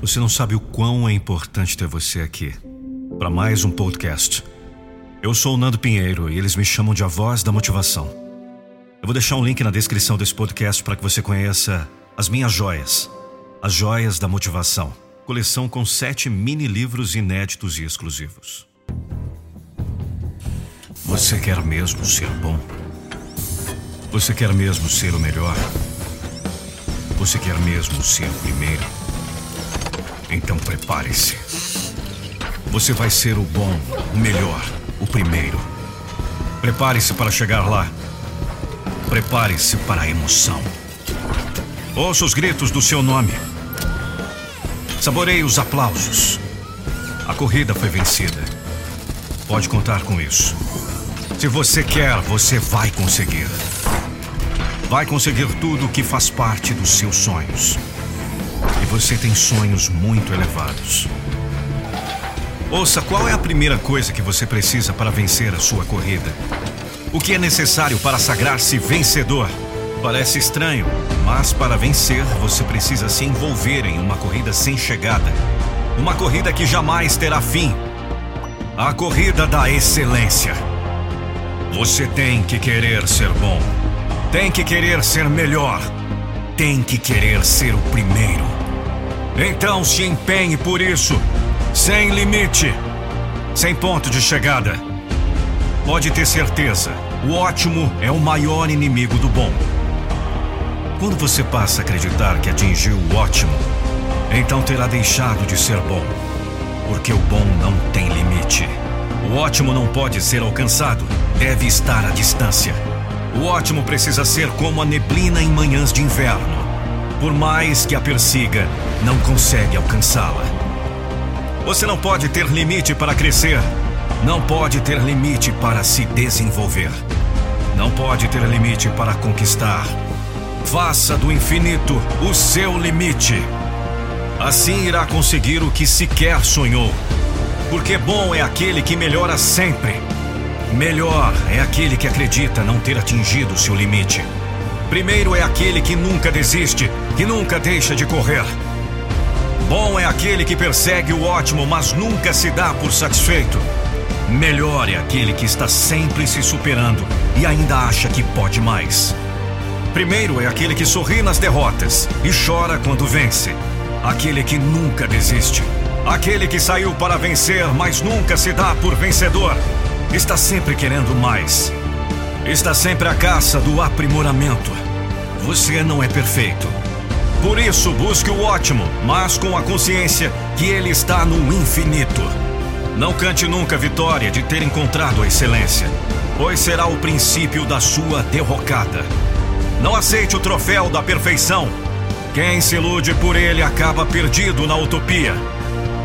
Você não sabe o quão é importante ter você aqui para mais um podcast. Eu sou o Nando Pinheiro e eles me chamam de a voz da motivação. Eu vou deixar um link na descrição desse podcast para que você conheça as minhas joias, as joias da motivação, coleção com sete mini livros inéditos e exclusivos. Você quer mesmo ser bom? Você quer mesmo ser o melhor? Você quer mesmo ser o primeiro? Então prepare-se. Você vai ser o bom, o melhor, o primeiro. Prepare-se para chegar lá. Prepare-se para a emoção. Ouça os gritos do seu nome. Saboreie os aplausos. A corrida foi vencida. Pode contar com isso. Se você quer, você vai conseguir. Vai conseguir tudo o que faz parte dos seus sonhos. Você tem sonhos muito elevados. Ouça, qual é a primeira coisa que você precisa para vencer a sua corrida? O que é necessário para sagrar-se vencedor? Parece estranho, mas para vencer você precisa se envolver em uma corrida sem chegada. Uma corrida que jamais terá fim. A corrida da excelência. Você tem que querer ser bom. Tem que querer ser melhor. Tem que querer ser o primeiro. Então se empenhe por isso, sem limite, sem ponto de chegada. Pode ter certeza, o ótimo é o maior inimigo do bom. Quando você passa a acreditar que atingiu o ótimo, então terá deixado de ser bom, porque o bom não tem limite. O ótimo não pode ser alcançado, deve estar à distância. O ótimo precisa ser como a neblina em manhãs de inverno. Por mais que a persiga, não consegue alcançá-la. Você não pode ter limite para crescer. Não pode ter limite para se desenvolver. Não pode ter limite para conquistar. Faça do infinito o seu limite. Assim irá conseguir o que sequer sonhou. Porque bom é aquele que melhora sempre. Melhor é aquele que acredita não ter atingido seu limite. Primeiro é aquele que nunca desiste, que nunca deixa de correr. Bom é aquele que persegue o ótimo, mas nunca se dá por satisfeito. Melhor é aquele que está sempre se superando e ainda acha que pode mais. Primeiro é aquele que sorri nas derrotas e chora quando vence. Aquele que nunca desiste. Aquele que saiu para vencer, mas nunca se dá por vencedor. Está sempre querendo mais. Está sempre à caça do aprimoramento. Você não é perfeito. Por isso, busque o ótimo, mas com a consciência que ele está no infinito. Não cante nunca a vitória de ter encontrado a excelência, pois será o princípio da sua derrocada. Não aceite o troféu da perfeição. Quem se ilude por ele acaba perdido na utopia.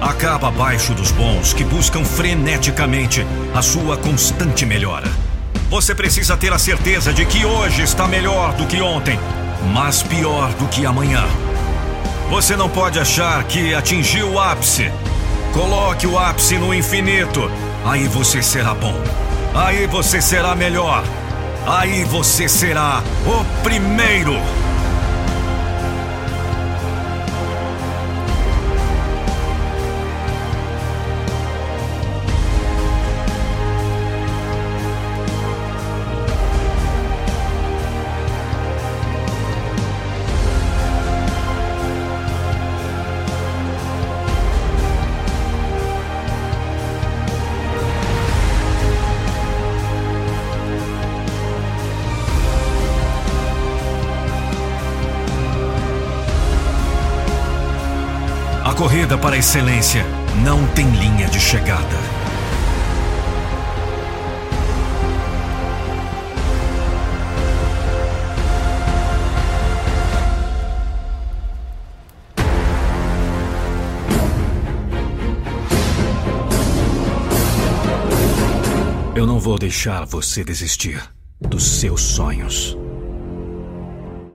Acaba abaixo dos bons que buscam freneticamente a sua constante melhora. Você precisa ter a certeza de que hoje está melhor do que ontem, mas pior do que amanhã. Você não pode achar que atingiu o ápice. Coloque o ápice no infinito. Aí você será bom. Aí você será melhor. Aí você será o primeiro. Corrida para a excelência não tem linha de chegada. Eu não vou deixar você desistir dos seus sonhos.